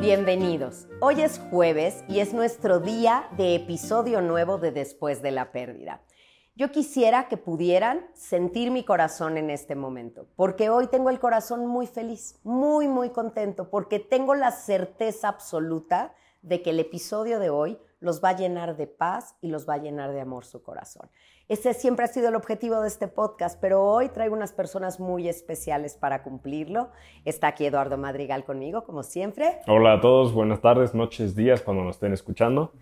Bienvenidos. Hoy es jueves y es nuestro día de episodio nuevo de Después de la Pérdida. Yo quisiera que pudieran sentir mi corazón en este momento, porque hoy tengo el corazón muy feliz, muy, muy contento, porque tengo la certeza absoluta de que el episodio de hoy los va a llenar de paz y los va a llenar de amor su corazón. Ese siempre ha sido el objetivo de este podcast, pero hoy traigo unas personas muy especiales para cumplirlo. Está aquí Eduardo Madrigal conmigo, como siempre. Hola a todos, buenas tardes, noches, días, cuando nos estén escuchando.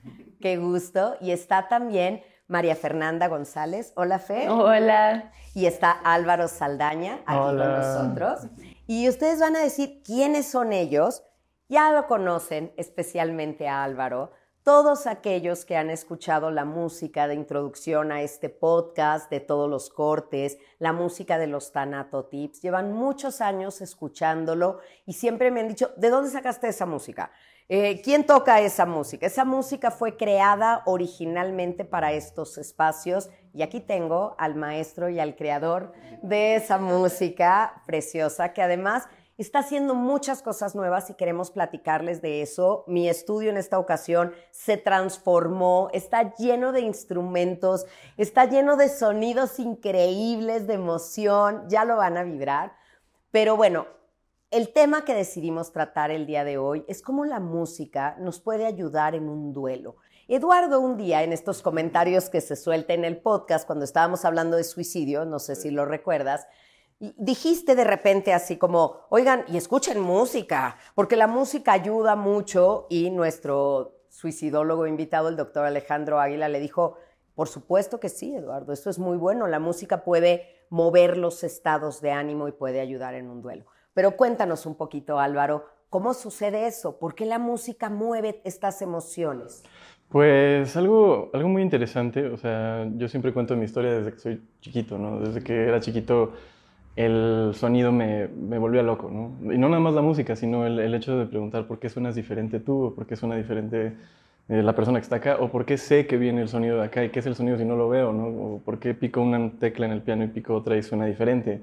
Qué gusto. Y está también María Fernanda González. Hola, Fe. Hola. Y está Álvaro Saldaña aquí con nosotros. Y ustedes van a decir quiénes son ellos. Ya lo conocen, especialmente a Álvaro todos aquellos que han escuchado la música de introducción a este podcast, de todos los cortes, la música de los Tanato Tips, llevan muchos años escuchándolo y siempre me han dicho, ¿de dónde sacaste esa música? Eh, ¿Quién toca esa música? Esa música fue creada originalmente para estos espacios y aquí tengo al maestro y al creador de esa música preciosa que además está haciendo muchas cosas nuevas y queremos platicarles de eso. Mi estudio en esta ocasión se transformó, está lleno de instrumentos, está lleno de sonidos increíbles, de emoción, ya lo van a vibrar. Pero bueno, el tema que decidimos tratar el día de hoy es cómo la música nos puede ayudar en un duelo. Eduardo un día en estos comentarios que se suelta en el podcast cuando estábamos hablando de suicidio, no sé si lo recuerdas, dijiste de repente así como, oigan, y escuchen música, porque la música ayuda mucho y nuestro suicidólogo invitado, el doctor Alejandro Águila, le dijo, por supuesto que sí, Eduardo, esto es muy bueno, la música puede mover los estados de ánimo y puede ayudar en un duelo. Pero cuéntanos un poquito, Álvaro, ¿cómo sucede eso? ¿Por qué la música mueve estas emociones? Pues algo, algo muy interesante, o sea, yo siempre cuento mi historia desde que soy chiquito, ¿no? Desde que era chiquito el sonido me, me volvía loco, ¿no? Y no nada más la música, sino el, el, hecho de preguntar por qué suenas diferente tú, o por qué suena diferente eh, la persona que está acá, o por qué sé que viene el sonido de acá y qué es el sonido si no lo veo, ¿no? O por qué pico una tecla en el piano y pico otra y suena diferente.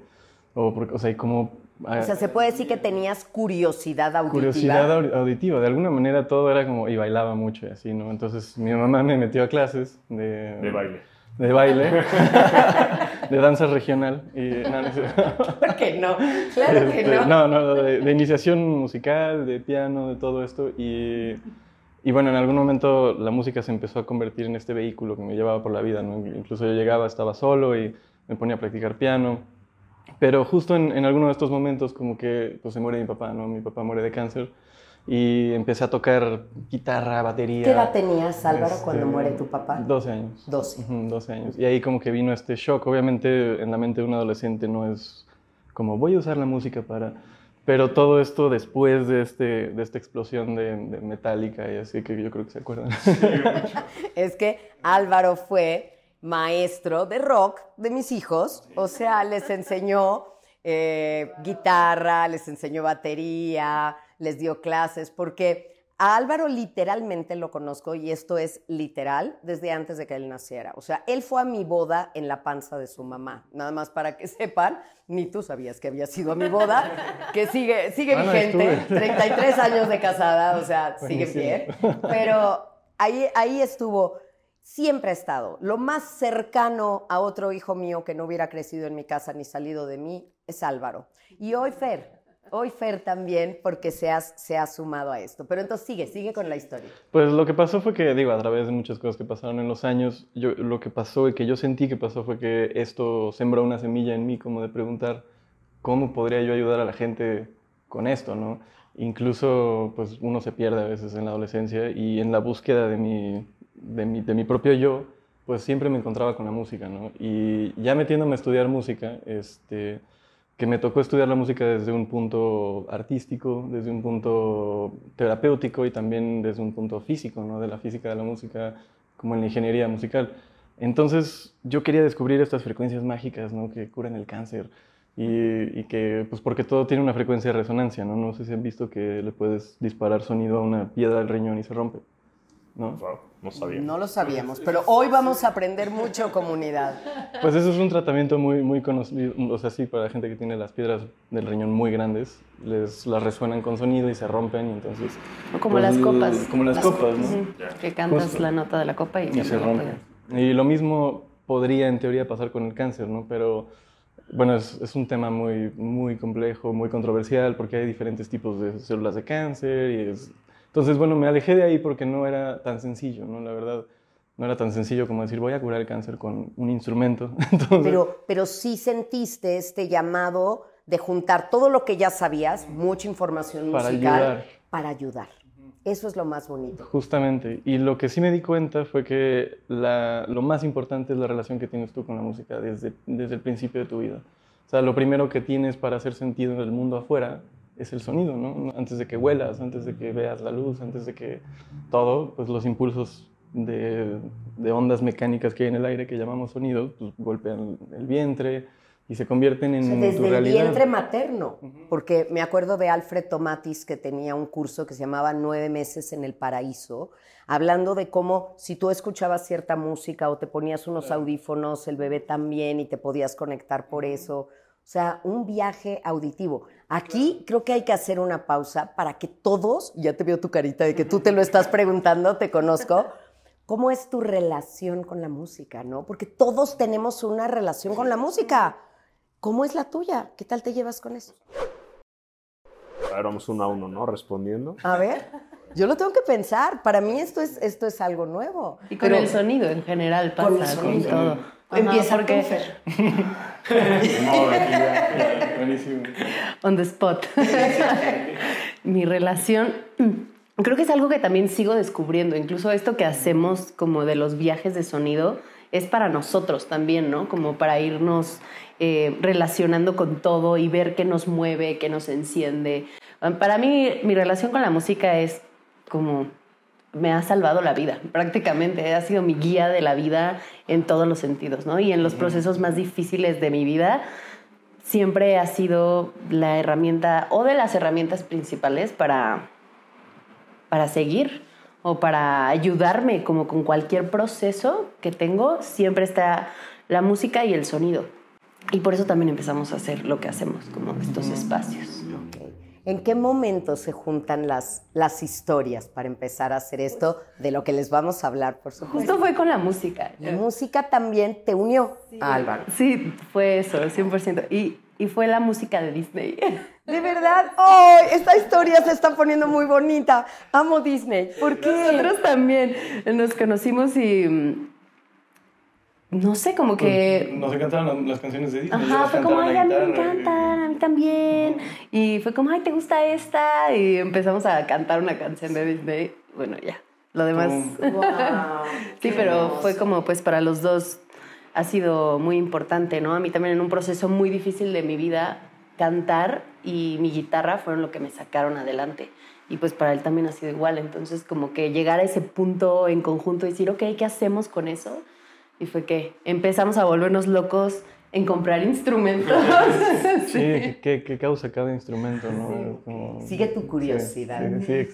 O, por, o sea, y cómo... o sea, se puede decir que tenías curiosidad auditiva. Curiosidad auditiva. De alguna manera todo era como... Y bailaba mucho y así, ¿no? Entonces mi mamá me metió a clases de... De baile de baile, de danza regional. Y, no, no, que no? Claro que no. No, no, de, iniciación musical, de piano, de todo esto. Y, y, bueno, en algún momento la música se empezó a convertir en este vehículo que me llevaba por la vida. ¿no? Incluso yo llegaba, estaba solo y me ponía a practicar piano. Pero justo en, en alguno de estos momentos como que pues, se muere mi papá, ¿no? Mi papá muere de cáncer y empecé a tocar guitarra, batería. ¿Qué edad tenías, Álvaro, cuando este, muere tu papá? 12 años. 12. 12 años. Y ahí como que vino este shock. Obviamente en la mente de un adolescente no es como voy a usar la música para... Pero todo esto después de, este, de esta explosión de, de Metallica y así que yo creo que se acuerdan. es que Álvaro fue maestro de rock de mis hijos, o sea, les enseñó eh, guitarra, les enseñó batería, les dio clases, porque a Álvaro literalmente lo conozco y esto es literal desde antes de que él naciera. O sea, él fue a mi boda en la panza de su mamá. Nada más para que sepan, ni tú sabías que había sido a mi boda, que sigue, sigue ah, vigente, 33 años de casada, o sea, sigue bien. Pero ahí, ahí estuvo, siempre ha estado. Lo más cercano a otro hijo mío que no hubiera crecido en mi casa ni salido de mí es Álvaro. Y hoy Fer, Hoy Fer también, porque se se ha sumado a esto. Pero entonces sigue, sigue con la historia. Pues lo que pasó fue que, digo, a través de muchas cosas que pasaron en los años, yo, lo que pasó y que yo sentí que pasó fue que esto sembró una semilla en mí como de preguntar cómo podría yo ayudar a la gente con esto, ¿no? Incluso, pues uno se pierde a veces en la adolescencia y en la búsqueda de mi, de mi, de mi propio yo, pues siempre me encontraba con la música, ¿no? Y ya metiéndome a estudiar música, este que me tocó estudiar la música desde un punto artístico, desde un punto terapéutico y también desde un punto físico, ¿no? de la física de la música, como en la ingeniería musical. Entonces yo quería descubrir estas frecuencias mágicas ¿no? que curan el cáncer y, que, pues porque todo tiene una frecuencia de resonancia, ¿no? No sé si han visto que le puedes disparar sonido a una piedra del riñón y se rompe. ¿no? No sabía. No lo sabíamos, pero hoy vamos a aprender mucho, comunidad. Pues eso es un tratamiento muy, muy conocido, o sea, sí, para la gente que tiene las piedras del riñón muy grandes, les las resuenan con sonido y se rompen, y entonces... como pues, las copas. Como las, copas, ¿no? Que cantas la nota de la copa y, se rompe. Y lo mismo podría en teoría pasar con el cáncer, ¿no? Pero bueno, es, es, un tema muy, muy complejo, muy controversial, porque hay diferentes tipos de células de cáncer y es entonces, bueno, me alejé de ahí porque no era tan sencillo, ¿no? La verdad, no era tan sencillo como decir, voy a curar el cáncer con un instrumento. pero, pero sí sentiste este llamado de juntar todo lo que ya sabías, mucha información para musical, ayudar. para ayudar. Eso es lo más bonito. Justamente. Y lo que sí me di cuenta fue que la, lo más importante es la relación que tienes tú con la música desde, desde el principio de tu vida. O sea, lo primero que tienes para hacer sentido en el mundo afuera es el sonido, ¿no? Antes de que huelas, antes de que veas la luz, antes de que todo, pues los impulsos de, de ondas mecánicas que hay en el aire que llamamos sonido, pues golpean el vientre y se convierten en o desde tu realidad. el vientre materno, porque me acuerdo de Alfred Tomatis que tenía un curso que se llamaba Nueve meses en el paraíso, hablando de cómo si tú escuchabas cierta música o te ponías unos audífonos, el bebé también y te podías conectar por eso. O sea, un viaje auditivo. Aquí creo que hay que hacer una pausa para que todos, ya te veo tu carita de que tú te lo estás preguntando, te conozco, ¿cómo es tu relación con la música, no? Porque todos tenemos una relación con la música. ¿Cómo es la tuya? ¿Qué tal te llevas con eso? A ver, vamos uno a uno, ¿no? Respondiendo. A ver, yo lo tengo que pensar. Para mí esto es, esto es algo nuevo. Y con el sonido en general pasa, con, todo. Empieza porque... Buenísimo. On the spot. Mi relación, creo que es algo que también sigo descubriendo. Incluso esto que hacemos como de los viajes de sonido es para nosotros también, ¿no? Como para irnos eh, relacionando con todo y ver qué nos mueve, qué nos enciende. Para mí, mi relación con la música es como me ha salvado la vida, prácticamente. Ha sido mi guía de la vida en todos los sentidos, ¿no? Y en los procesos más difíciles de mi vida, siempre ha sido la herramienta o de las herramientas principales para, para seguir o para ayudarme como con cualquier proceso que tengo, siempre está la música y el sonido. Y por eso también empezamos a hacer lo que hacemos, como estos espacios. ¿En qué momento se juntan las, las historias para empezar a hacer esto de lo que les vamos a hablar, por supuesto? Justo fue con la música. La música también te unió a Álvaro. Sí, fue eso, 100%. Y, y fue la música de Disney. ¿De verdad? ¡Oh! Esta historia se está poniendo muy bonita. Amo Disney. ¿Por qué? Nosotros también nos conocimos y mm, no sé, como que... Nos encantaron las, canciones de Disney. Ajá, fue como, ay, a mí me encantan, a mí también. Y fue como, ay, ¿te gusta esta? Y empezamos a cantar una canción de Disney. Bueno, ya, lo demás. Wow, sí, pero fue como, pues, para los dos ha sido muy importante, ¿no? A mí también en un proceso muy difícil de mi vida, cantar y mi guitarra fueron lo que me sacaron adelante. Y pues para él también ha sido igual. Entonces, como que llegar a ese punto en conjunto y decir, ok, ¿qué hacemos con eso? Y fue que empezamos a volvernos locos en comprar instrumentos. Sí, ¿qué, causa cada instrumento? ¿no? Sigue tu curiosidad.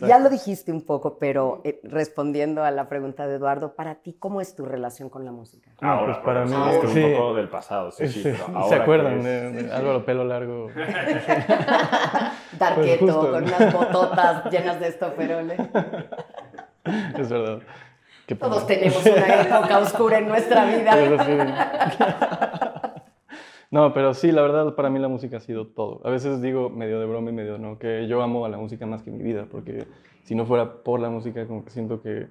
ya lo dijiste un poco, pero eh, respondiendo a la pregunta de Eduardo, para ti, ¿cómo es tu relación con la música? Ahora, pues para mí es un poco del pasado, sí, sí. ¿Se acuerdan de, Álvaro Pelo Largo? Darqueto, pues con unas bototas llenas de estoferole. Es verdad. Todos tenemos una época oscura en nuestra vida. No, pero sí, la verdad para mí la música ha sido todo. A veces digo medio de broma y medio no, que yo amo a la música más que mi vida, porque si no fuera por la música, como que siento que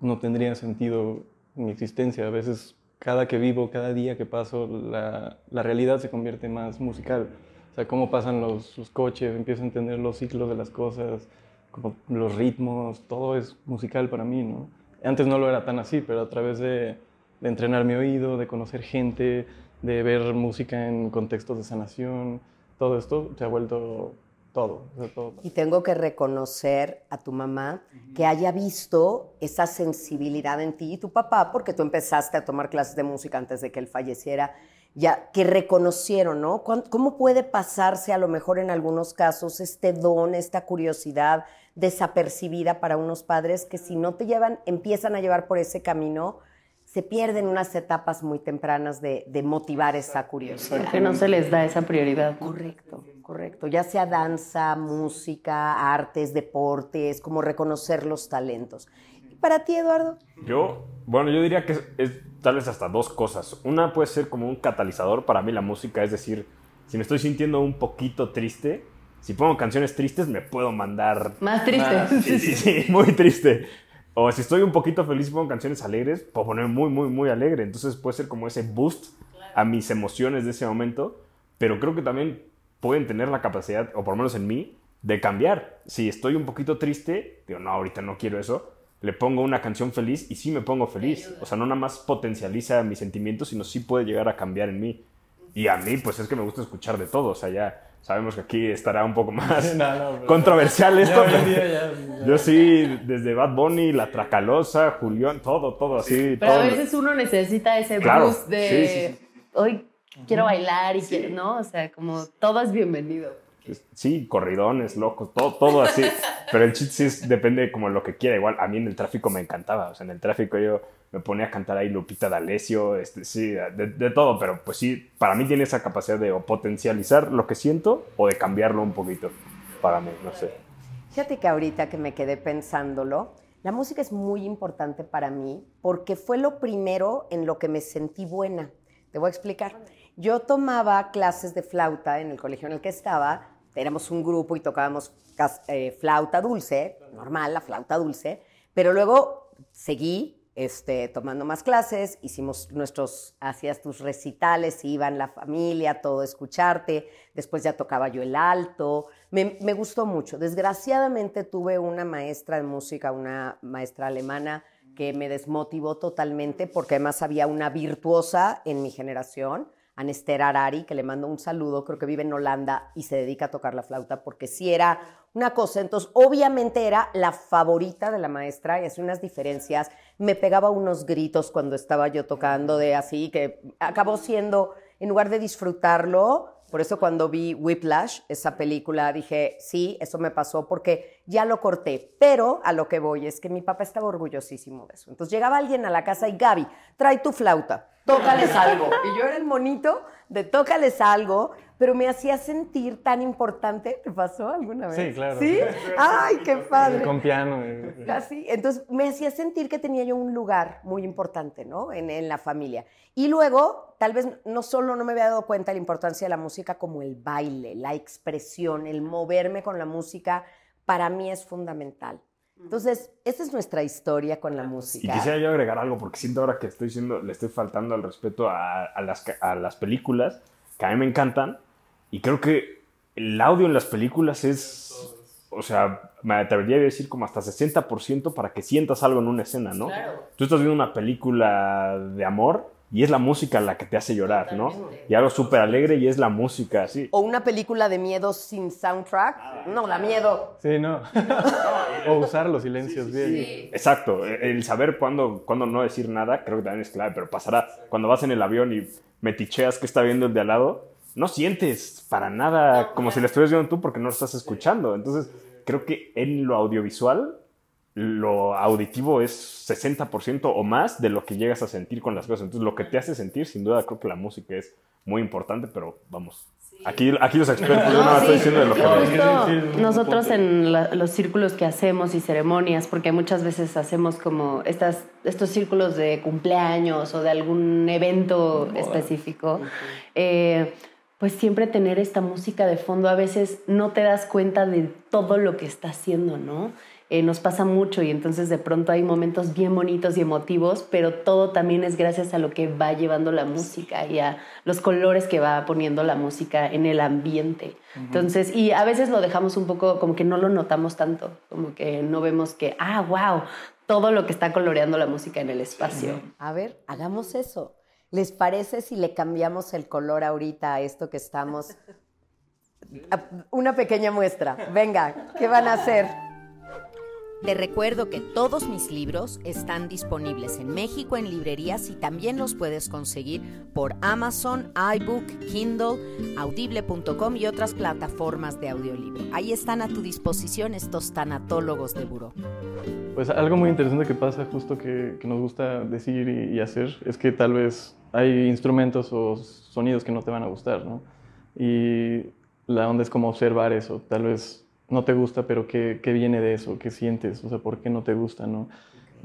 no tendría sentido mi existencia. A veces cada que vivo, cada día que paso, la, la realidad se convierte más musical. O sea, cómo pasan los, los coches, empiezo a entender los ciclos de las cosas, como los ritmos, todo es musical para mí, ¿no? Antes no lo era tan así, pero a través de, entrenar mi oído, de conocer gente, de ver música en contextos de sanación, todo esto se ha vuelto todo, todo. Y tengo que reconocer a tu mamá que haya visto esa sensibilidad en ti y tu papá, porque tú empezaste a tomar clases de música antes de que él falleciera, ya que reconocieron, ¿no? ¿Cómo puede pasarse a lo mejor en algunos casos este don, esta curiosidad desapercibida para unos padres que si no te llevan, empiezan a llevar por ese camino, se pierden unas etapas muy tempranas de, motivar esa curiosidad. Que no se les da esa prioridad. Correcto, correcto. Ya sea danza, música, artes, deportes, como reconocer los talentos. ¿Y para ti, Eduardo? Yo, bueno, yo diría que es, tal vez hasta dos cosas. Una puede ser como un catalizador para mí la música, es decir, si me estoy sintiendo un poquito triste, si pongo canciones tristes me puedo mandar... Más triste. sí, sí, sí, muy triste. O si estoy un poquito feliz y pongo canciones alegres, puedo ponerme muy, muy, muy alegre. Entonces puede ser como ese boost a mis emociones de ese momento. Pero creo que también pueden tener la capacidad, o por lo menos en mí, de cambiar. Si estoy un poquito triste, digo, no, ahorita no quiero eso, le pongo una canción feliz y sí me pongo feliz. O sea, no nada más potencializa mis sentimientos, sino sí puede llegar a cambiar en mí. Y a mí, pues es que me gusta escuchar de todo. O sea, ya Sabemos que aquí estará un poco más controversial esto. yo sí, desde Bad Bunny, La Tracalosa, Julián, todo, todo así. Pero a veces uno necesita ese boost de hoy quiero bailar y quiero, ¿no? O sea, como todo es bienvenido. Sí, corridones, locos, todo, todo así. Pero el chiste sí depende como lo que quiera. Igual a mí en el tráfico me encantaba. O sea, en el tráfico yo me ponía a cantar ahí Lupita D'Alessio, este, sí, de, todo, pero pues sí, para mí tiene esa capacidad de potencializar lo que siento o de cambiarlo un poquito para mí, no sé. Fíjate que ahorita que me quedé pensándolo, la música es muy importante para mí porque fue lo primero en lo que me sentí buena. Te voy a explicar. Yo tomaba clases de flauta en el colegio en el que estaba, éramos un grupo y tocábamos eh, flauta dulce, normal, la flauta dulce, pero luego seguí este, tomando más clases, hicimos nuestros, hacías tus recitales, iban la familia, todo escucharte, después ya tocaba yo el alto, me, me, gustó mucho. Desgraciadamente tuve una maestra de música, una maestra alemana, que me desmotivó totalmente porque además había una virtuosa en mi generación, Anester Arari, que le mando un saludo, creo que vive en Holanda y se dedica a tocar la flauta, porque sí era una cosa. Entonces, obviamente era la favorita de la maestra y hacía unas diferencias. Me pegaba unos gritos cuando estaba yo tocando de así, que acabó siendo, en lugar de disfrutarlo, por eso cuando vi Whiplash, esa película, dije, sí, eso me pasó porque ya lo corté. Pero a lo que voy es que mi papá estaba orgullosísimo de eso. Entonces llegaba alguien a la casa y Gaby, trae tu flauta, tócales algo. Y yo era el monito de tócales algo, pero me hacía sentir tan importante. ¿Te pasó alguna vez? Sí, claro. ¿Sí? ¡Ay, qué padre! Con piano. Así. Entonces me hacía sentir que tenía yo un lugar muy importante, ¿no? En, en la familia. Y luego, tal vez no solo no me había dado cuenta de la importancia de la música, como el baile, la expresión, el moverme con la música, para mí es fundamental. Entonces, esa es nuestra historia con la música. Y quisiera yo agregar algo, porque siento ahora que estoy diciendo, le estoy faltando al respeto a, a, las, a las películas, que a mí me encantan, y creo que el audio en las películas es, o sea, me atrevería a decir como hasta 60% para que sientas algo en una escena, ¿no? Claro. Tú estás viendo una película de amor y es la música la que te hace llorar, ¿no? Y algo súper alegre y es la música, así. O una película de miedo sin soundtrack, no, da miedo. Sí, no. o usar los silencios bien. Exacto, el saber cuándo, cuándo no decir nada creo que también es clave, pero pasará cuando vas en el avión y meticheas que está viendo el de al lado, no sientes para nada como si le estuvieras viendo tú porque no lo estás escuchando. Entonces, creo que en lo audiovisual lo auditivo es 60% o más de lo que llegas a sentir con las cosas. Entonces, lo que te hace sentir, sin duda, creo que la música es muy importante, pero vamos. Aquí, aquí los expertos, yo no estoy diciendo de lo que Nosotros en los círculos que hacemos y ceremonias, porque muchas veces hacemos como estas, estos círculos de cumpleaños o de algún evento específico, eh, pues siempre tener esta música de fondo, a veces no te das cuenta de todo lo que está haciendo, ¿no? Eh, nos pasa mucho y entonces de pronto hay momentos bien bonitos y emotivos, pero todo también es gracias a lo que va llevando la música y a los colores que va poniendo la música en el ambiente. Entonces, y a veces lo dejamos un poco como que no lo notamos tanto, como que no vemos que, ah, wow, todo lo que está coloreando la música en el espacio. A ver, hagamos eso. ¿Les parece si le cambiamos el color ahorita a esto que estamos Una pequeña muestra. Venga, ¿qué van a hacer? Te recuerdo que todos mis libros están disponibles en México en librerías y también los puedes conseguir por Amazon, iBook, Kindle, audible.com y otras plataformas de audiolibro. Ahí están a tu disposición estos tanatólogos de buró. Pues algo muy interesante que pasa, justo que, nos gusta decir y, hacer, es que tal vez hay instrumentos o sonidos que no te van a gustar, ¿no? Y la onda es como observar eso, tal vez no te gusta, pero ¿qué, qué viene de eso? ¿Qué sientes? O sea, ¿por qué no te gusta? ¿no?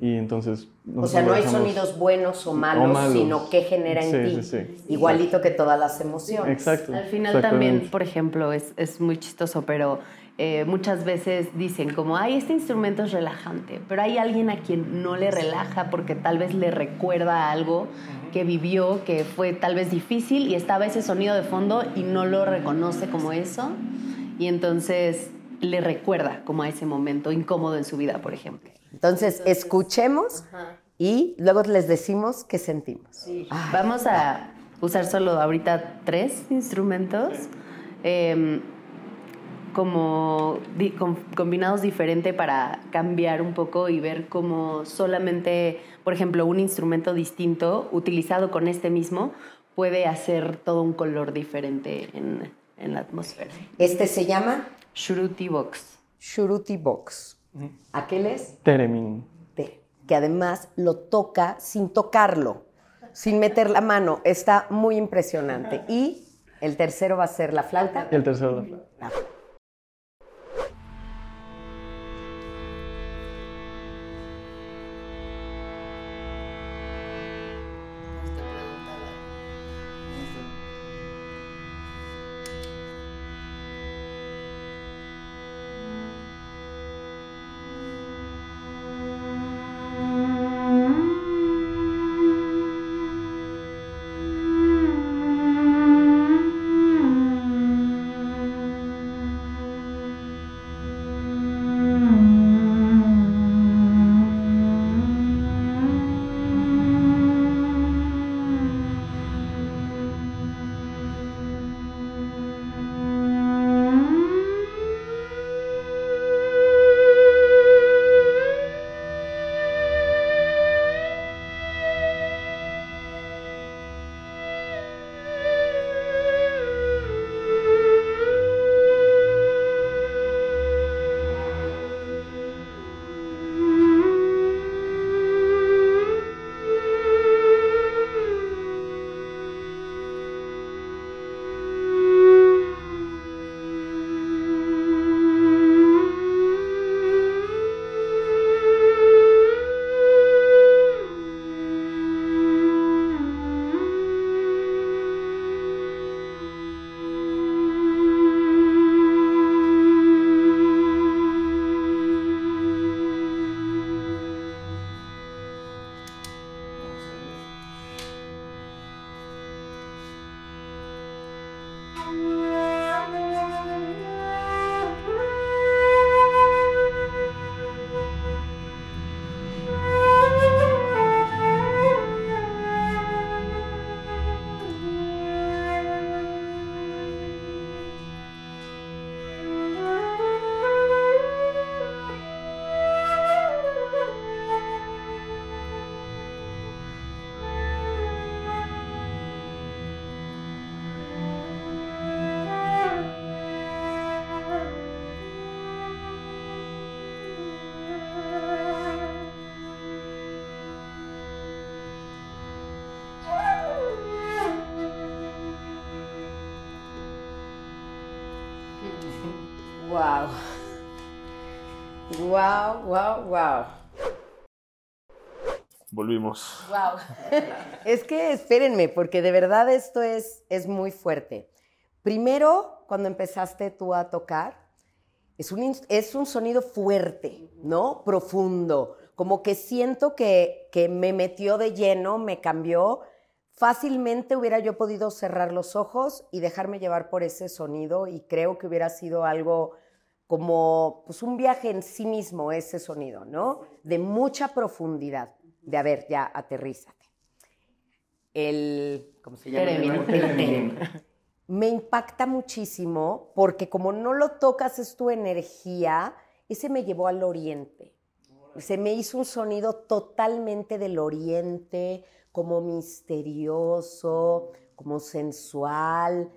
Y entonces... O sea, no hay sonidos buenos o malos, sino qué genera en ti. Igualito que todas las emociones. Exacto. Al final también, por ejemplo, es, es muy chistoso, pero eh, muchas veces dicen como, ay, este instrumento es relajante, pero hay alguien a quien no le relaja porque tal vez le recuerda algo que vivió, que fue tal vez difícil y estaba ese sonido de fondo y no lo reconoce como eso. Y entonces le recuerda como a ese momento incómodo en su vida, por ejemplo. Entonces, escuchemos y luego les decimos qué sentimos. Vamos a usar solo ahorita tres instrumentos. Em, como combinados diferente para cambiar un poco y ver cómo solamente, por ejemplo, un instrumento distinto utilizado con este mismo puede hacer todo un color diferente en, en la atmósfera. ¿Este se llama? Shuruti Box. Shuruti Box. ¿Aquel es? Teremin. que además lo toca sin tocarlo, sin meter la mano. Está muy impresionante. Y el tercero va a ser la flauta. el tercero la flauta. Wow. Wow, wow, wow. Volvimos. Wow. es que espérenme, porque de verdad esto es, es muy fuerte. Primero, cuando empezaste tú a tocar, es un, es un sonido fuerte, ¿no? Profundo. Como que siento que, que me metió de lleno, me cambió fácilmente hubiera yo podido cerrar los ojos y dejarme llevar por ese sonido y creo que hubiera sido algo como pues un viaje en sí mismo ese sonido, ¿no? De mucha profundidad, de a ver, ya aterrízate. El, ¿cómo se llama? me impacta muchísimo porque como no lo tocas es tu energía, ese me llevó al oriente. Se me hizo un sonido totalmente del oriente, como misterioso, como sensual,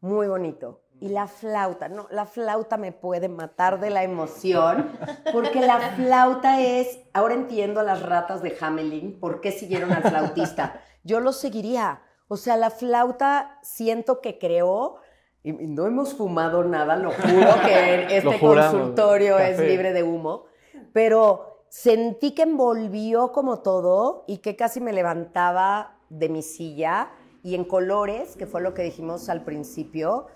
muy bonito. Y la flauta, no, la flauta me puede matar de la emoción, porque la flauta es, ahora entiendo a las ratas de Hamelin, por qué siguieron al flautista. Yo lo seguiría. O sea, la flauta siento que creó, y no hemos fumado nada, lo juro que este consultorio es libre de humo, pero sentí que envolvió como todo y que casi me levantaba de mi silla y en colores, que fue lo que dijimos al principio,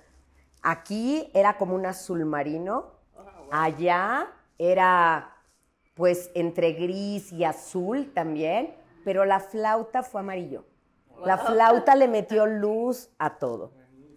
Aquí era como un azul marino, allá era pues entre gris y azul también, pero la flauta fue amarillo. La flauta le metió luz a todo.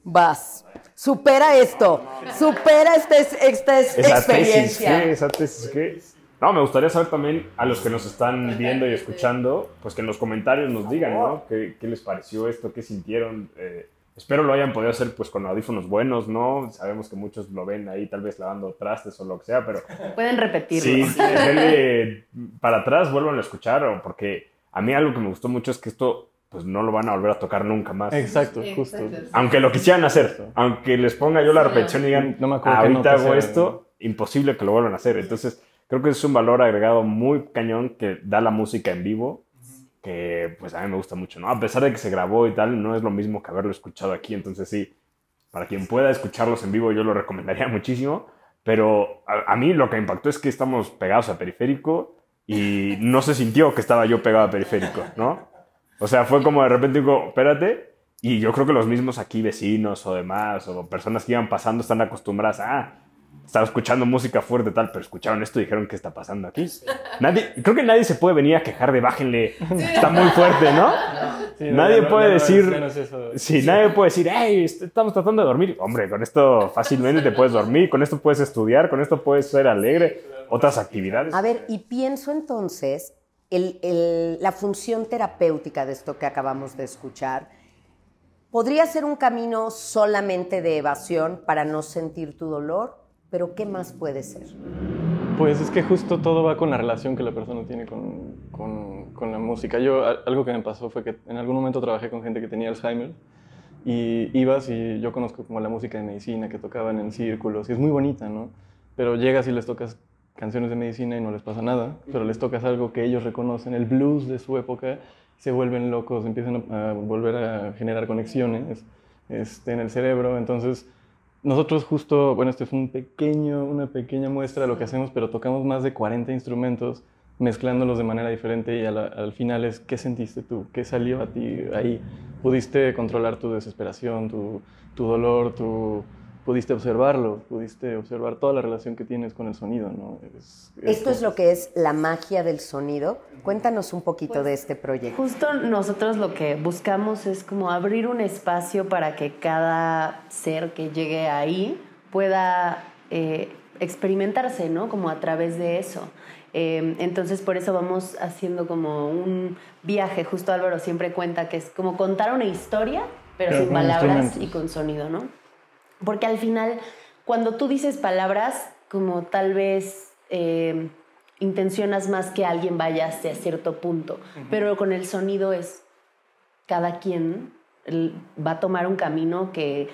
Vas, supera esto, supera esta, esta experiencia. ¿Esa tesis qué? No, me gustaría saber también a los que nos están viendo y escuchando, pues que en los comentarios nos digan, ¿no? ¿Qué, les pareció esto? ¿Qué sintieron? Eh, Espero lo hayan podido hacer pues con audífonos buenos, ¿no? Sabemos que muchos lo ven ahí tal vez lavando trastes o lo que sea, pero... Pueden repetirlo. Sí, para atrás, vuelvan a escuchar, porque a mí algo que me gustó mucho es que esto pues no lo van a volver a tocar nunca más. Exacto, justo. Aunque lo quisieran hacer, aunque les ponga yo la repetición y digan, no me acuerdo ahorita hago esto, imposible que lo vuelvan a hacer. Entonces, creo que es un valor agregado muy cañón que da la música en vivo pues a mí me gusta mucho, ¿no? A pesar de que se grabó y tal, no es lo mismo que haberlo escuchado aquí, entonces sí, para quien pueda escucharlos en vivo yo lo recomendaría muchísimo, pero a, mí lo que impactó es que estamos pegados a periférico y no se sintió que estaba yo pegado a periférico, ¿no? O sea, fue como de repente digo, espérate, y yo creo que los mismos aquí vecinos o demás, o personas que iban pasando están acostumbradas a, ah, estaba escuchando música fuerte tal, pero escucharon esto y dijeron, ¿qué está pasando aquí? Nadie, creo que nadie se puede venir a quejar de bájenle, está muy fuerte, ¿no? nadie puede decir, sí, nadie puede decir, hey, estamos tratando de dormir. Hombre, con esto fácilmente te puedes dormir, con esto puedes estudiar, con esto puedes ser alegre, otras actividades. A ver, y pienso entonces, la función terapéutica de esto que acabamos de escuchar, ¿podría ser un camino solamente de evasión para no sentir tu dolor? Pero ¿qué más puede ser? Pues es que justo todo va con la relación que la persona tiene con, con, la música. Yo, algo que me pasó fue que en algún momento trabajé con gente que tenía Alzheimer y ibas y yo conozco como la música de medicina que tocaban en círculos y es muy bonita, ¿no? Pero llegas y les tocas canciones de medicina y no les pasa nada, pero les tocas algo que ellos reconocen, el blues de su época, se vuelven locos, empiezan a, volver a generar conexiones este, en el cerebro, entonces nosotros justo, bueno, este fue un pequeño, una pequeña muestra de lo que hacemos, pero tocamos más de 40 instrumentos mezclándolos de manera diferente y al, final es qué sentiste tú, qué salió a ti ahí. Pudiste controlar tu desesperación, tu, tu dolor, tu, pudiste observarlo, pudiste observar toda la relación que tienes con el sonido, ¿no? Esto es lo que es la magia del sonido. Cuéntanos un poquito de pues, este proyecto. Justo nosotros lo que buscamos es como abrir un espacio para que cada ser que llegue ahí pueda eh, experimentarse, ¿no? Como a través de eso. Eh, entonces por eso vamos haciendo como un viaje. Justo Álvaro siempre cuenta que es como contar una historia, pero sin palabras y con sonido, ¿no? Porque al final, cuando tú dices palabras, como tal vez eh, intencionas más que alguien vaya hacia cierto punto, pero con el sonido es cada quien va a tomar un camino que,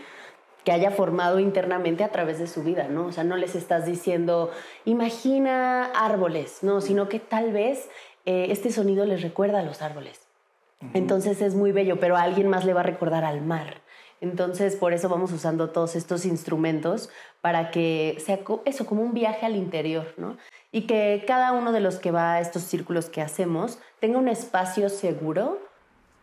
que haya formado internamente a través de su vida, ¿no? O sea, no les estás diciendo, imagina árboles, no, sino que tal vez eh, este sonido les recuerda a los árboles. Entonces es muy bello, pero a alguien más le va a recordar al mar. Entonces, por eso vamos usando todos estos instrumentos para que sea eso como un viaje al interior, ¿no? Y que cada uno de los que va a estos círculos que hacemos tenga un espacio seguro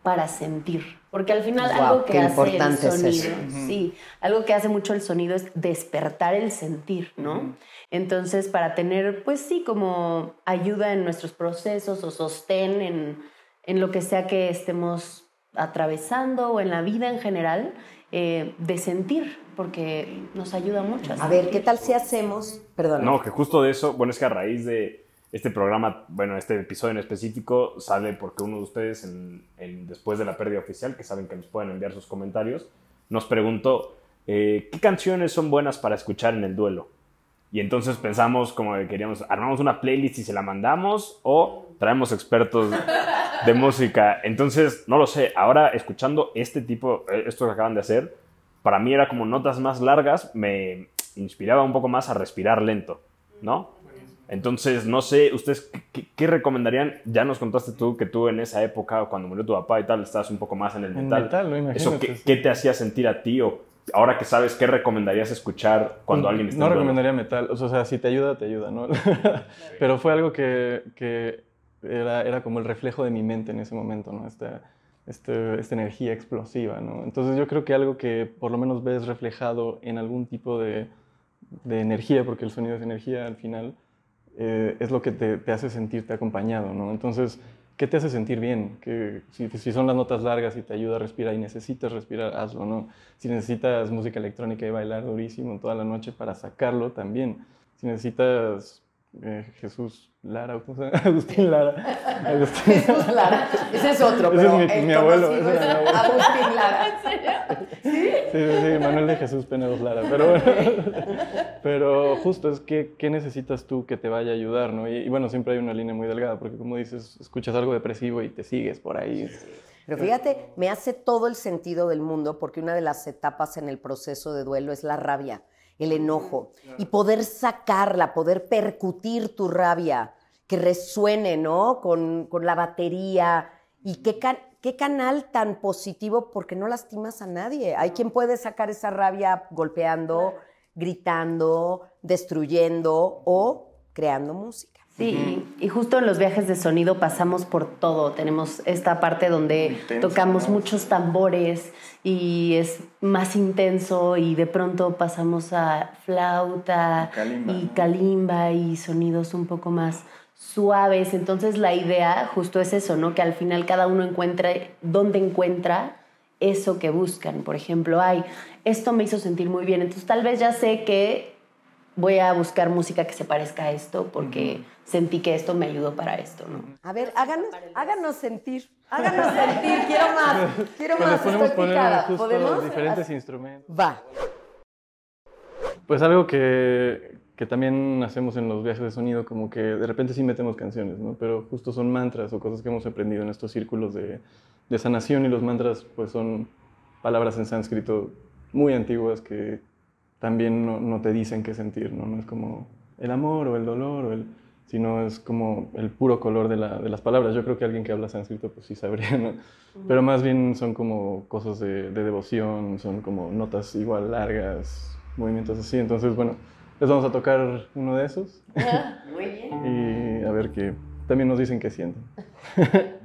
para sentir, porque al final algo que hace el sonido, sí, algo que hace mucho el sonido es despertar el sentir, ¿no? Entonces, para tener, pues sí, como ayuda en nuestros procesos o sostén en, en lo que sea que estemos atravesando o en la vida en general, eh, de sentir, porque nos ayuda mucho. A, ver, ¿qué tal si hacemos? Perdón. No, que justo de eso, bueno, es que a raíz de este programa, bueno, este episodio en específico, sale porque uno de ustedes, en, después de la pérdida oficial, que saben que nos pueden enviar sus comentarios, nos preguntó, eh, ¿qué canciones son buenas para escuchar en el duelo? Y entonces pensamos como que queríamos, armamos una playlist y se la mandamos o traemos expertos de música. Entonces, no lo sé, ahora escuchando este tipo, eh, esto que acaban de hacer, para mí era como notas más largas, me inspiraba un poco más a respirar lento, ¿no? Entonces, no sé, ¿ustedes qué, recomendarían? Ya nos contaste tú que tú en esa época, cuando murió tu papá y tal, estabas un poco más en el metal. metal, no Eso, ¿qué, te hacía sentir a ti o ahora que sabes, ¿qué recomendarías escuchar cuando alguien está No recomendaría metal, o sea, si te ayuda, te ayuda, ¿no? Pero fue algo que, que era, era, como el reflejo de mi mente en ese momento, ¿no? Esta, este, esta energía explosiva, ¿no? Entonces yo creo que algo que por lo menos ves reflejado en algún tipo de, de energía, porque el sonido es energía al final, eh, es lo que te, te, hace sentirte acompañado, ¿no? Entonces ¿qué te hace sentir bien? Que si, si, son las notas largas y te ayuda a respirar y necesitas respirar, hazlo, ¿no? Si necesitas música electrónica y bailar durísimo toda la noche para sacarlo, también. Si necesitas eh, Jesús Lara, Agustín Lara. Agustín. Jesús Lara. Ese es otro, ese es mi, abuelo. Ese es Agustín Lara. ¿Sí? Sí, sí, Manuel de Jesús Penedos Lara. Pero bueno, pero justo es que, ¿qué necesitas tú que te vaya a ayudar? ¿no? Y, bueno, siempre hay una línea muy delgada, porque como dices, escuchas algo depresivo y te sigues por ahí. Pero fíjate, me hace todo el sentido del mundo, porque una de las etapas en el proceso de duelo es la rabia el enojo, y poder sacarla, poder percutir tu rabia, que resuene, ¿no? Con, la batería. Y qué, qué canal tan positivo porque no lastimas a nadie. Hay quien puede sacar esa rabia golpeando, gritando, destruyendo o creando música. Sí, y justo en los viajes de sonido pasamos por todo. Tenemos esta parte donde tocamos muchos tambores y es más intenso y de pronto pasamos a flauta y calimba y sonidos un poco más suaves. Entonces la idea justo es eso, ¿no? Que al final cada uno encuentre dónde encuentra eso que buscan. Por ejemplo, ay, esto me hizo sentir muy bien. Entonces tal vez ya sé que voy a buscar música que se parezca a esto porque sentí que esto me ayudó para esto, ¿no? A ver, háganos, háganos sentir, háganos sentir, quiero más, quiero pues más. podemos poner justo diferentes instrumentos. Va. Pues algo que, que también hacemos en los viajes de sonido, como que de repente sí metemos canciones, ¿no? Pero justo son mantras o cosas que hemos aprendido en estos círculos de, de sanación y los mantras pues son palabras en sánscrito muy antiguas que también no, no, te dicen qué sentir, ¿no? No es como el amor o el dolor, o el, sino es como el puro color de, la, de, las palabras. Yo creo que alguien que habla sánscrito pues sí sabría, ¿no? Pero más bien son como cosas de, de, devoción, son como notas igual largas, movimientos así. Entonces, bueno, les vamos a tocar uno de esos. Muy bien. y a ver qué también nos dicen qué sienten.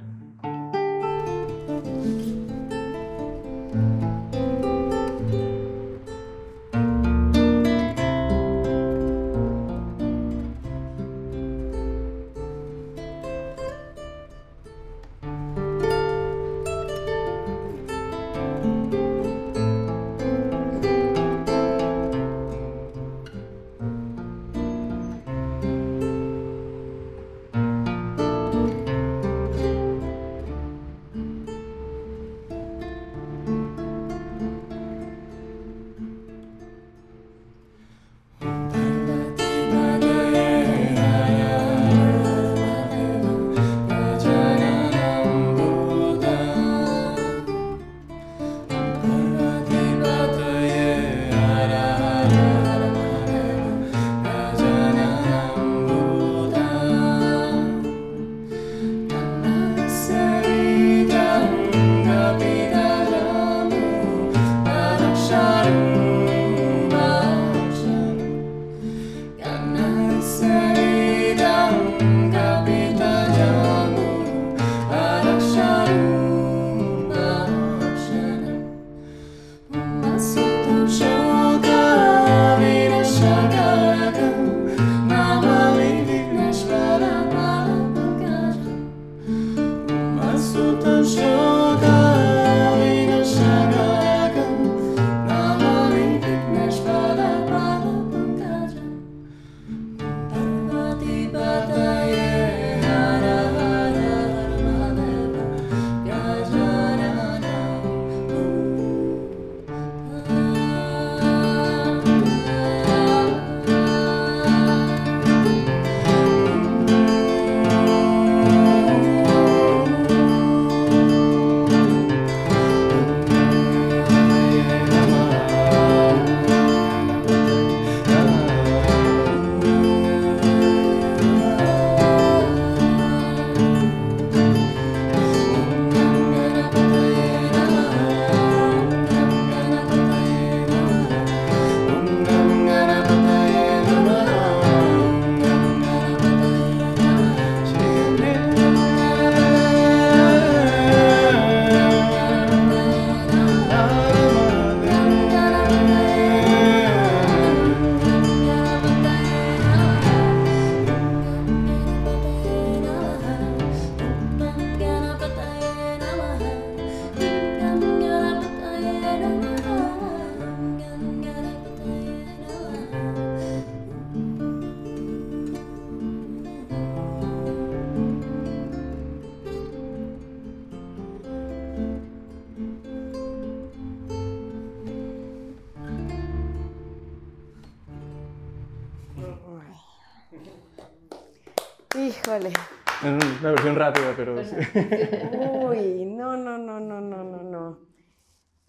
Uy, no, no, no, no, no, no, no.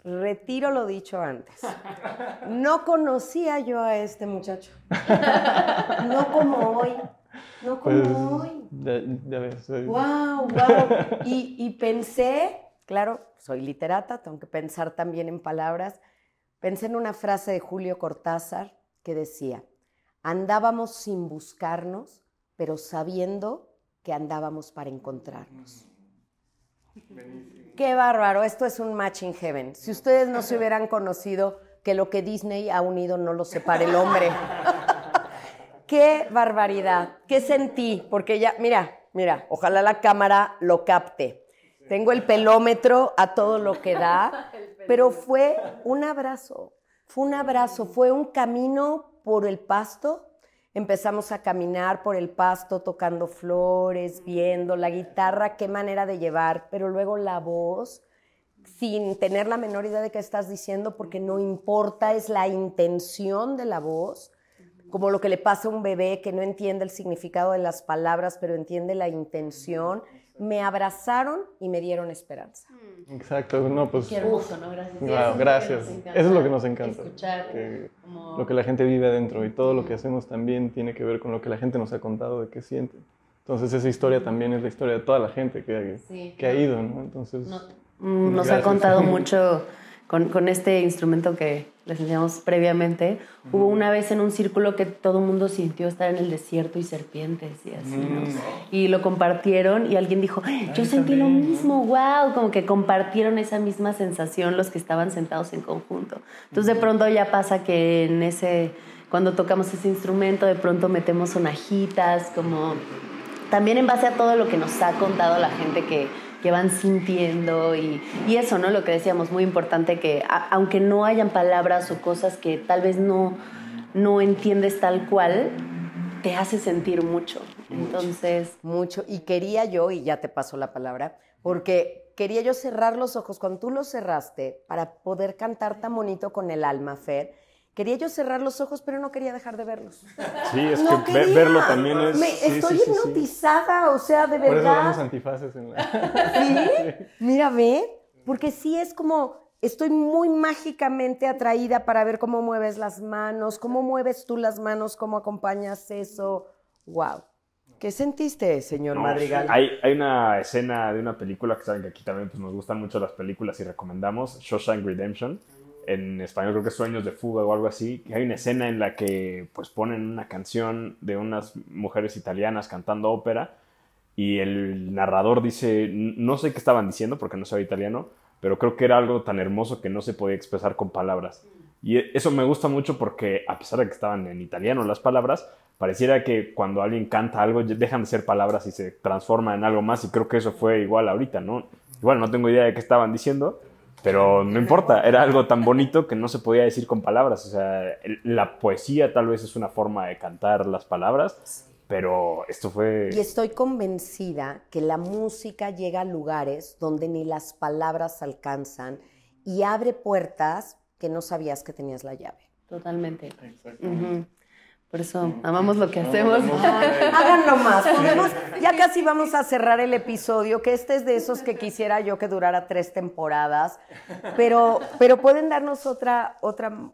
Retiro lo dicho antes. No conocía yo a este muchacho. No como hoy. No como Pues, hoy. ya, ya ves. Wow, wow. Y, y pensé, claro, soy literata, tengo que pensar también en palabras. Pensé en una frase de Julio Cortázar que decía, andábamos sin buscarnos, pero sabiendo que andábamos para encontrarnos. Qué bárbaro, esto es un match in heaven. Si ustedes no se hubieran conocido, que lo que Disney ha unido no lo separe el hombre. Qué barbaridad, qué sentí, porque ya, mira, mira, ojalá la cámara lo capte. Tengo el pelómetro a todo lo que da, pero fue un abrazo, fue un abrazo, fue un camino por el pasto. Empezamos a caminar por el pasto tocando flores, viendo la guitarra, qué manera de llevar, pero luego la voz, sin tener la menor idea de qué estás diciendo, porque no importa, es la intención de la voz como lo que le pasa a un bebé que no entiende el significado de las palabras, pero entiende la intención, me abrazaron y me dieron esperanza. Exacto, no, pues. Qué hermoso, ¿no? Gracias. Wow, Eso es lo que gracias. nos encanta, Eso es lo que nos encanta. Escuchar que como- Lo que la gente vive adentro y todo lo que hacemos también tiene que ver con lo que la gente nos ha contado de qué siente. Entonces esa historia también es la historia de toda la gente que, Sí. que ha ido, ¿no? Entonces, No- Mm, Nos ha Gracias. contado mucho con, con este instrumento que les enseñamos previamente. Hubo una vez en un círculo que todo el mundo sintió estar en el desierto y serpientes y así, ¿no? Y lo compartieron y alguien dijo, "Ay, yo sentí lo mismo, wow, como que compartieron esa misma sensación los que estaban sentados en conjunto. Entonces de pronto ya pasa que en ese, cuando tocamos ese instrumento, de pronto metemos sonajitas, como también en base a todo lo que nos ha contado la gente que, que van sintiendo y, y eso, ¿no? Lo que decíamos, muy importante que a- aunque no hayan palabras o cosas que tal vez no, no entiendes tal cual, te hace sentir mucho. Entonces, Mucho. Y quería yo, y ya te paso la palabra, porque quería yo cerrar los ojos. Cuando tú los cerraste, para poder cantar tan bonito con el alma, Fer, quería yo cerrar los ojos, pero no quería dejar de verlos. Sí, es No que quería. verlo también es... Me- sí, estoy sí, sí, sí. hipnotizada, o sea, de por eso verdad. damos antifaces en la... ¿Sí? Mira, ve, porque sí es como, estoy muy mágicamente atraída para ver cómo mueves las manos, cómo mueves tú las manos, cómo acompañas eso. Wow. ¿Qué sentiste, señor No, Madrigal? Hay, hay una escena de una película que saben que aquí también pues, nos gustan mucho las películas y recomendamos, Shawshank Redemption. En español creo que es Sueños de Fuga o algo así. que Hay una escena en la que pues ponen una canción de unas mujeres italianas cantando ópera y el narrador dice, "N- no sé qué estaban diciendo porque no sabe italiano, pero creo que era algo tan hermoso que no se podía expresar con palabras. Y e- eso me gusta mucho porque a pesar de que estaban en italiano las palabras, pareciera que cuando alguien canta algo dejan de ser palabras y se transforma en algo más y creo que eso fue igual ahorita, ¿no? Igual no tengo idea de qué estaban diciendo, pero no importa, era algo tan bonito que no se podía decir con palabras, o sea, la poesía tal vez es una forma de cantar las palabras, pero esto fue... Y estoy convencida que la música llega a lugares donde ni las palabras alcanzan y abre puertas que no sabías que tenías la llave. totalmente. Ujú. Por eso amamos lo que hacemos. Háganlo más. Podemos, ya casi vamos a cerrar el episodio, que este es de esos que quisiera yo que durara tres temporadas, pero, pero pueden darnos otra, otra,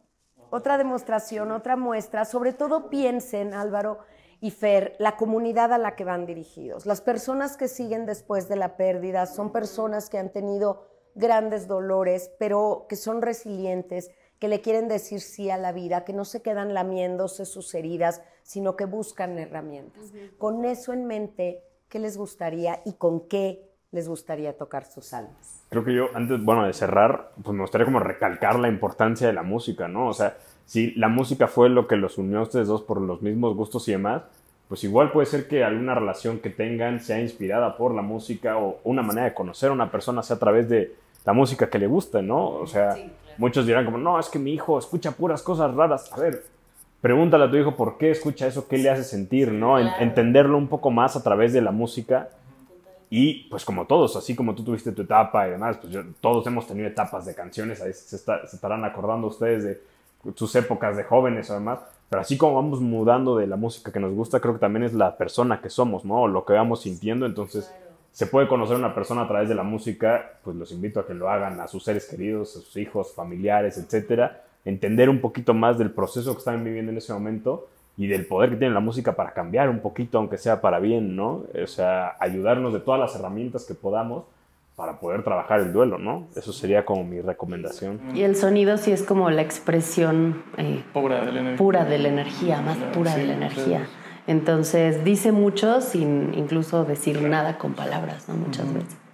otra demostración, otra muestra. Sobre todo piensen, Álvaro y Fer, la comunidad a la que van dirigidos. Las personas que siguen después de la pérdida son personas que han tenido grandes dolores, pero que son resilientes, que le quieren decir sí a la vida, que no se quedan lamiéndose sus heridas, sino que buscan herramientas. Con eso en mente, ¿qué les gustaría y con qué les gustaría tocar sus almas? Creo que yo, antes, bueno, de cerrar, pues me gustaría como recalcar la importancia de la música, ¿no? O sea, si la música fue lo que los unió a ustedes dos por los mismos gustos y demás, pues igual puede ser que alguna relación que tengan sea inspirada por la música o una manera de conocer a una persona sea a través de la música que le gusta, ¿no? O sea, muchos dirán como, no, es que mi hijo escucha puras cosas raras. A ver, pregúntale a tu hijo por qué escucha eso, qué le hace sentir, ¿no? En- entenderlo un poco más a través de la música. Y pues como todos, así como tú tuviste tu etapa y demás, pues yo- todos hemos tenido etapas de canciones, ahí se, está- se estarán acordando ustedes de sus épocas de jóvenes o demás, pero así como vamos mudando de la música que nos gusta, creo que también es la persona que somos, ¿no? O lo que vamos sintiendo, entonces se puede conocer a una persona a través de la música, pues los invito a que lo hagan a sus seres queridos, a sus hijos, familiares, etcétera, entender un poquito más del proceso que están viviendo en ese momento y del poder que tiene la música para cambiar un poquito, aunque sea para bien, ¿no? O sea, ayudarnos de todas las herramientas que podamos para poder trabajar el duelo, ¿no? Eso sería como mi recomendación. Y el sonido sí es como la expresión eh, Pura de la energía. pura de la energía, más pura de la energía. Entonces dice mucho sin incluso decir nada con palabras, ¿no? Muchas veces.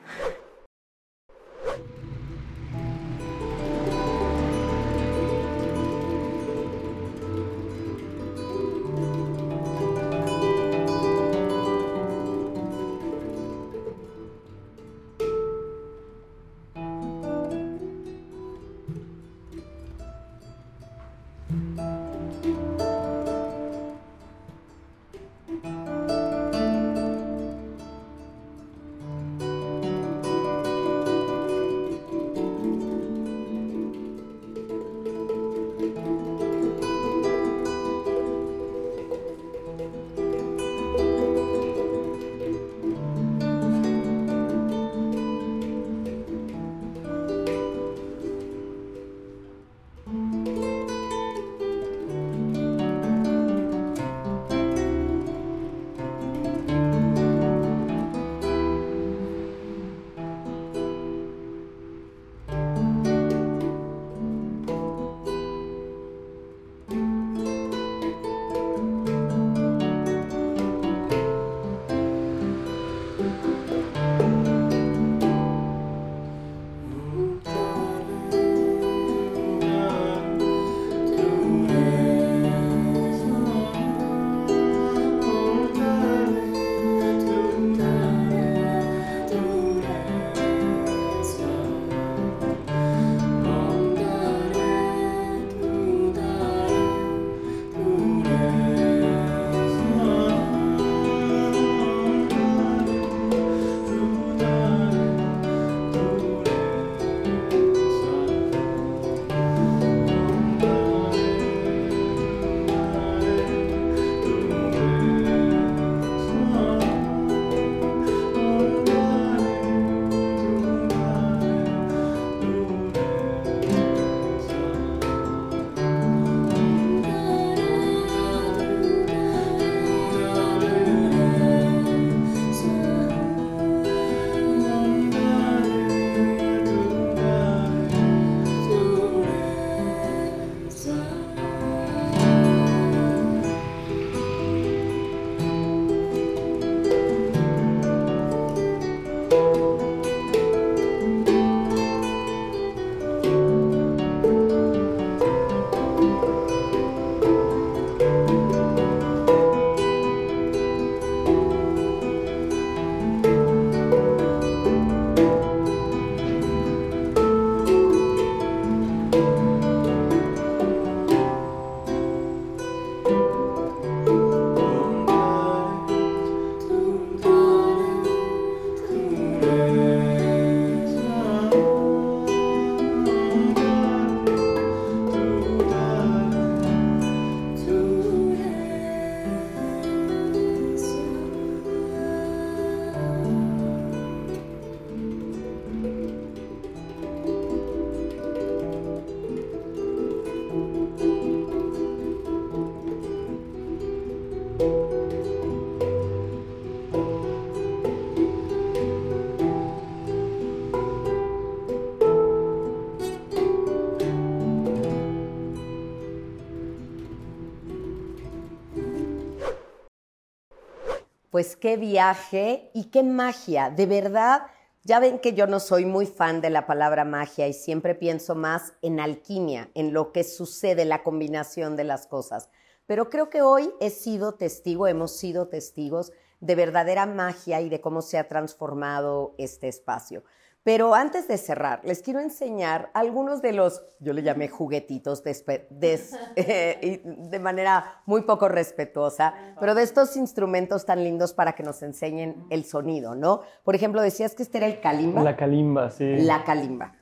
Pues qué viaje y qué magia. De verdad, ya ven que yo no soy muy fan de la palabra magia y siempre pienso más en alquimia, en lo que sucede, la combinación de las cosas. Pero creo que hoy he sido testigo, hemos sido testigos de verdadera magia y de cómo se ha transformado este espacio. Pero antes de cerrar, les quiero enseñar algunos de los, yo le llamé juguetitos des- eh, de manera muy poco respetuosa, pero de estos instrumentos tan lindos para que nos enseñen el sonido, ¿no? Por ejemplo, decías que este era el kalimba. La calimba, sí. La kalimba.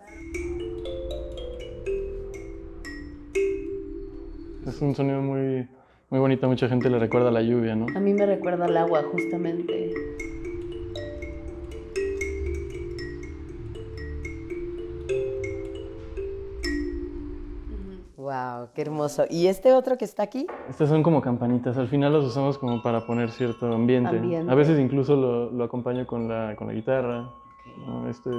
es un sonido muy, muy bonito. Mucha gente le recuerda a la lluvia, ¿no? A mí me recuerda al agua, justamente. Wow, qué hermoso. ¿Y este otro que está aquí? Estas son como campanitas. Al final las usamos como para poner cierto ambiente. Ambiente. A veces incluso lo, lo acompaño con la, con la guitarra. ¿no? Este,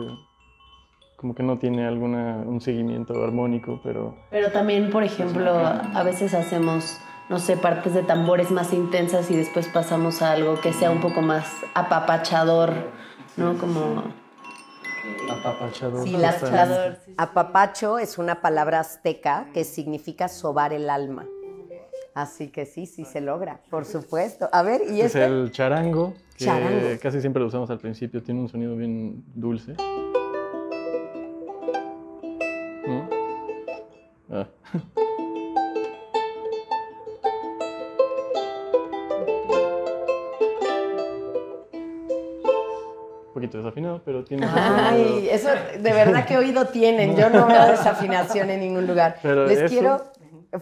como que no tiene alguna, un seguimiento armónico, pero Pero también, por ejemplo, a veces hacemos, no sé, partes de tambores más intensas y después pasamos a algo que sea un poco más apapachador, ¿no? Como... apapachador. Sí, las, Está- las- apapacho es una palabra azteca que significa sobar el alma. Así que sí, sí se logra, por supuesto. A ver, ¿y Es este? el charango, que Charango. casi siempre lo usamos al principio. Tiene un sonido bien dulce. ¿No? Ah. poquito desafinado, pero tiene... Ay, eso de verdad que oído tienen. Yo no veo desafinación en ningún lugar. Pero les eso- quiero,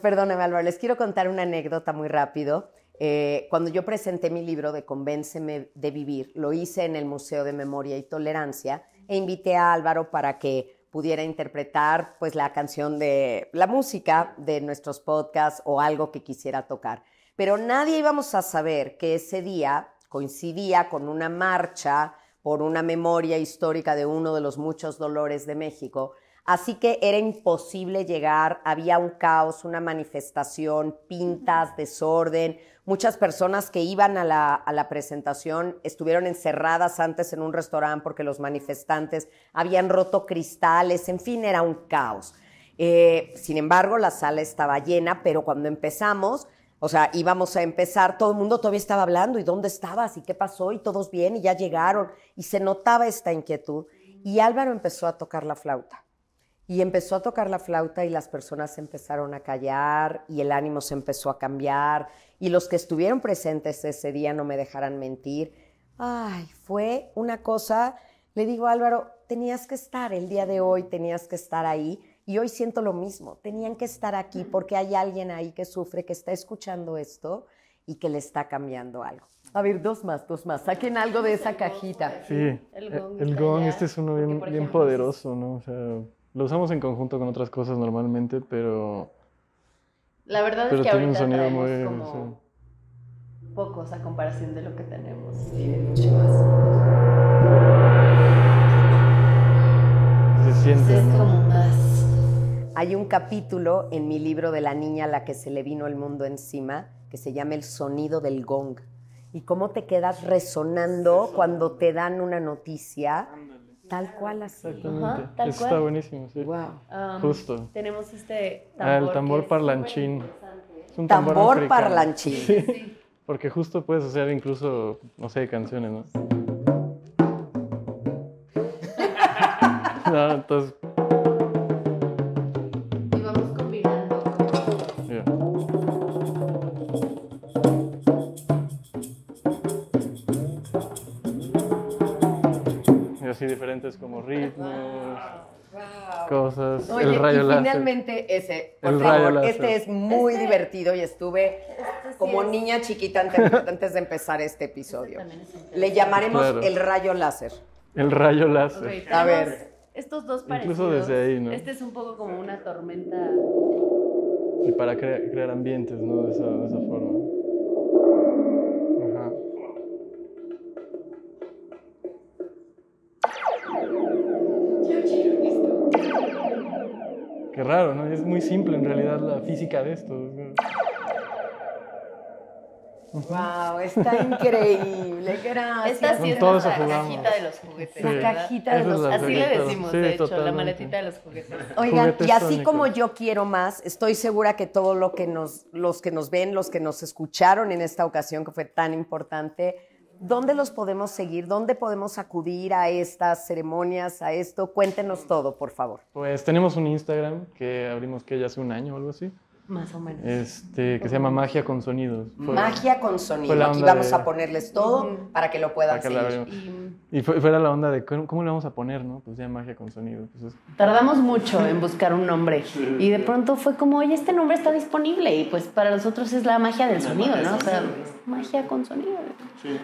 perdóname Álvaro, les quiero contar una anécdota muy rápido. Eh, cuando yo presenté mi libro de Convénceme de Vivir, lo hice en el Museo de Memoria y Tolerancia e invité a Álvaro para que pudiera interpretar pues la canción de la música de nuestros podcasts o algo que quisiera tocar. Pero nadie íbamos a saber que ese día coincidía con una marcha por una memoria histórica de uno de los muchos dolores de México. Así que era imposible llegar, había un caos, una manifestación, pintas, desorden. Muchas personas que iban a la, a la presentación estuvieron encerradas antes en un restaurante porque los manifestantes habían roto cristales, en fin, era un caos. Eh, sin embargo, la sala estaba llena, pero cuando empezamos, o sea, íbamos a empezar, todo el mundo todavía estaba hablando, ¿y dónde estabas? ¿Y qué pasó? Y todos bien, y ya llegaron, y se notaba esta inquietud. Y Álvaro empezó a tocar la flauta. Y empezó a tocar la flauta y las personas empezaron a callar y el ánimo se empezó a cambiar y los que estuvieron presentes ese día no me dejarán mentir. Ay, fue una cosa, le digo Álvaro, tenías que estar el día de hoy, tenías que estar ahí y hoy siento lo mismo, tenían que estar aquí porque hay alguien ahí que sufre, que está escuchando esto y que le está cambiando algo. A ver, dos más, dos más, saquen algo de esa cajita. Sí, El el gong gong, está allá, este es uno bien, bien poderoso, ¿no? O sea, lo usamos en conjunto con otras cosas normalmente, pero, La verdad pero es que tiene un ahorita sonido traemos muy... como sí. pocos a comparación de lo que tenemos. Se siente, Es ¿no? como más... Hay un capítulo en mi libro de la niña a la que se le vino el mundo encima que se llama El sonido del gong. Y cómo te quedas resonando cuando te dan una noticia, tal cual así. Ajá, tal Eso cual. está buenísimo, sí. Wow. Um, Justo. Tenemos este tambor. Ah, el tambor parlanchín. Es un Tambor africano. parlanchín. Sí, porque justo puedes hacer incluso, no sé, canciones, ¿no? no, entonces, así diferentes como ritmos, cosas, Oye, el rayo y láser. finalmente ese, por El favor, rayo láser. este es muy Este- divertido y estuve Este sí como es- niña chiquita antes, antes de empezar este episodio. Le llamaremos Claro. el rayo láser. El rayo láser. A ver. Estos dos Incluso parecidos. desde ahí, ¿no? Este es un poco como una tormenta. Y para crea- crear ambientes, ¿no? De esa, de esa forma. Raro, ¿no? Es muy simple en realidad la física de esto. Wow, está increíble. Gracias. Esta sí es todo jugamos. cajita de los juguetes. La cajita de los la Así le decimos, Sí, de hecho, la maletita de los juguetes. Oigan, Juguetes y así como yo quiero más, estoy segura que todos lo que nos, los que nos ven, los que nos escucharon en esta ocasión, que fue tan importante, ¿dónde los podemos seguir? ¿Dónde podemos acudir a estas ceremonias, a esto? Cuéntenos todo, por favor. Pues tenemos un Instagram que abrimos que ya hace un año o algo así. Más o menos. Este, que se llama Magia con Sonidos. Magia con sonido. fue la Aquí vamos de- a ponerles todo para que lo puedan la seguir. Y Y fue, fue la onda de cómo, cómo le vamos a poner, ¿no? Pues ya Magia con Sonidos. Pues es- tardamos mucho en buscar un nombre. Y de pronto fue como, oye, este nombre está disponible. Y pues para nosotros es la magia del sonido, ¿no? O sea, magia con sonido.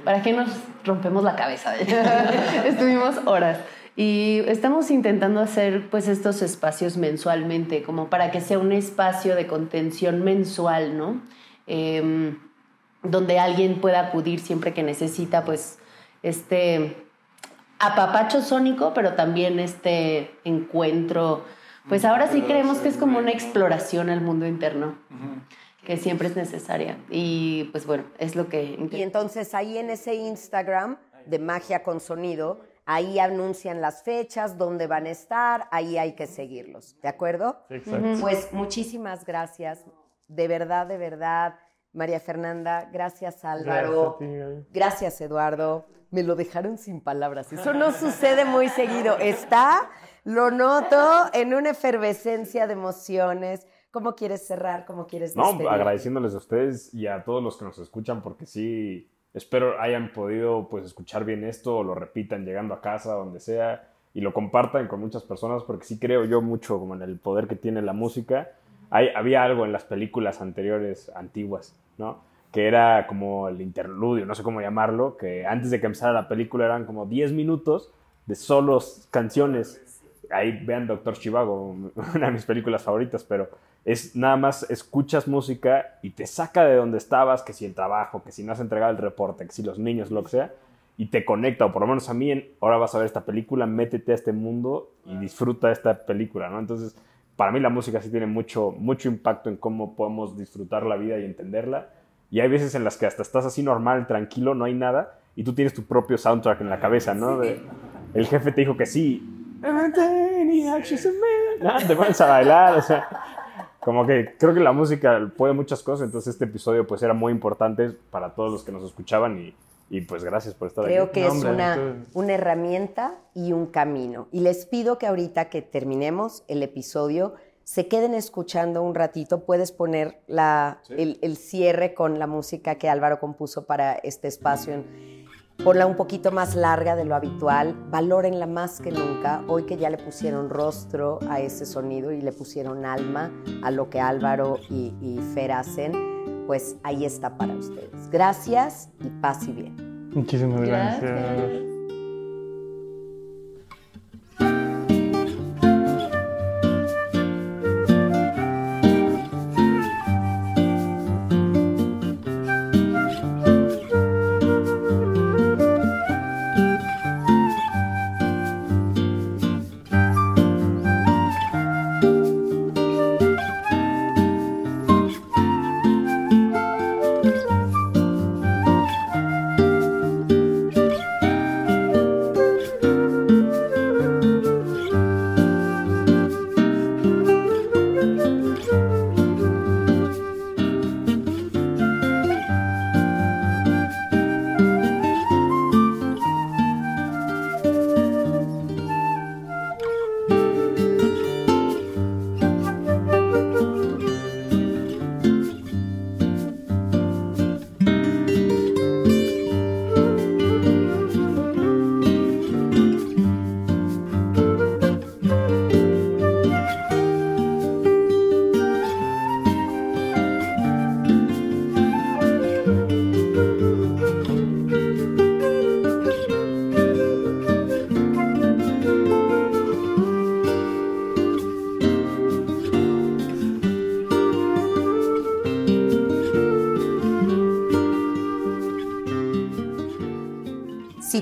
¿Para qué nos rompemos la cabeza? Estuvimos horas. Y estamos intentando hacer pues estos espacios mensualmente, como para que sea un espacio de contención mensual, ¿no? Em, donde alguien pueda acudir siempre que necesita pues este apapacho sónico, pero también este encuentro. Pues ahora sí creemos que es como una exploración al mundo interno, que siempre es necesaria. Y pues bueno, es lo que... Y entonces ahí en ese Instagram de Magia con Sonido, ahí anuncian las fechas, dónde van a estar, ahí hay que seguirlos, ¿de acuerdo? Exacto. Pues muchísimas gracias, de verdad, de verdad, María Fernanda, gracias Álvaro, Gracias Eduardo, me lo dejaron sin palabras, eso no sucede muy seguido, está, lo noto en una efervescencia de emociones, ¿cómo quieres cerrar? ¿Cómo quieres No, despedir? agradeciéndoles a ustedes y a todos los que nos escuchan porque sí, espero hayan podido pues escuchar bien esto o lo repitan llegando a casa, donde sea, y lo compartan con muchas personas porque sí creo yo mucho como en el poder que tiene la música. Hay, había algo en las películas anteriores, antiguas, ¿no? Que era como el interludio, no sé cómo llamarlo, que antes de que empezara la película eran como 10 minutos de solos canciones ahí vean Doctor Chivago, una de mis películas favoritas, pero es nada más escuchas música y te saca de donde estabas, que si el trabajo, que si no has entregado el reporte, que si los niños, lo que sea, y te conecta, o por lo menos a mí, en, ahora vas a ver esta película, métete a este mundo y disfruta esta película, ¿no? Entonces, para mí la música sí tiene mucho, mucho impacto en cómo podemos disfrutar la vida y entenderla. Y hay veces en las que hasta estás así normal, tranquilo, no hay nada, y tú tienes tu propio soundtrack en la cabeza, ¿no? De- el jefe te dijo que sí. Ah, Te pones a bailar, o sea, como que creo que la música puede muchas cosas, entonces este episodio pues era muy importante para todos los que nos escuchaban y, y, pues gracias por estar Creo aquí. que No, es hombre, una, entonces- una herramienta y un camino. Y les pido que ahorita que terminemos el episodio, se queden escuchando un ratito. Puedes poner la, el, el cierre con la música que Álvaro compuso para este espacio. en- Ponla un poquito más larga de lo habitual. Valórenla más que nunca. Hoy que ya le pusieron rostro a ese sonido y le pusieron alma a lo que Álvaro y, y Fer hacen, pues ahí está para ustedes. Gracias y paz y bien. Muchísimas gracias. Gracias.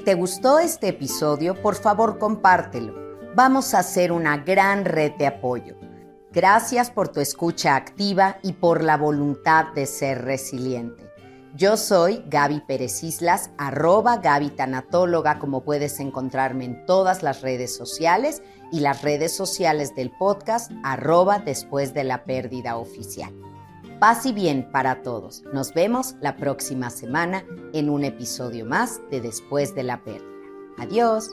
Te gustó este episodio, por favor compártelo. Vamos a hacer una gran red de apoyo. Gracias por tu escucha activa y por la voluntad de ser resiliente. Yo soy Gaby Pérez Islas, arroba Gaby Tanatóloga, como puedes encontrarme en todas las redes sociales y las redes sociales del podcast, arroba después de la pérdida oficial. Paz y bien para todos. Nos vemos la próxima semana en un episodio más de Después de la pérdida. Adiós.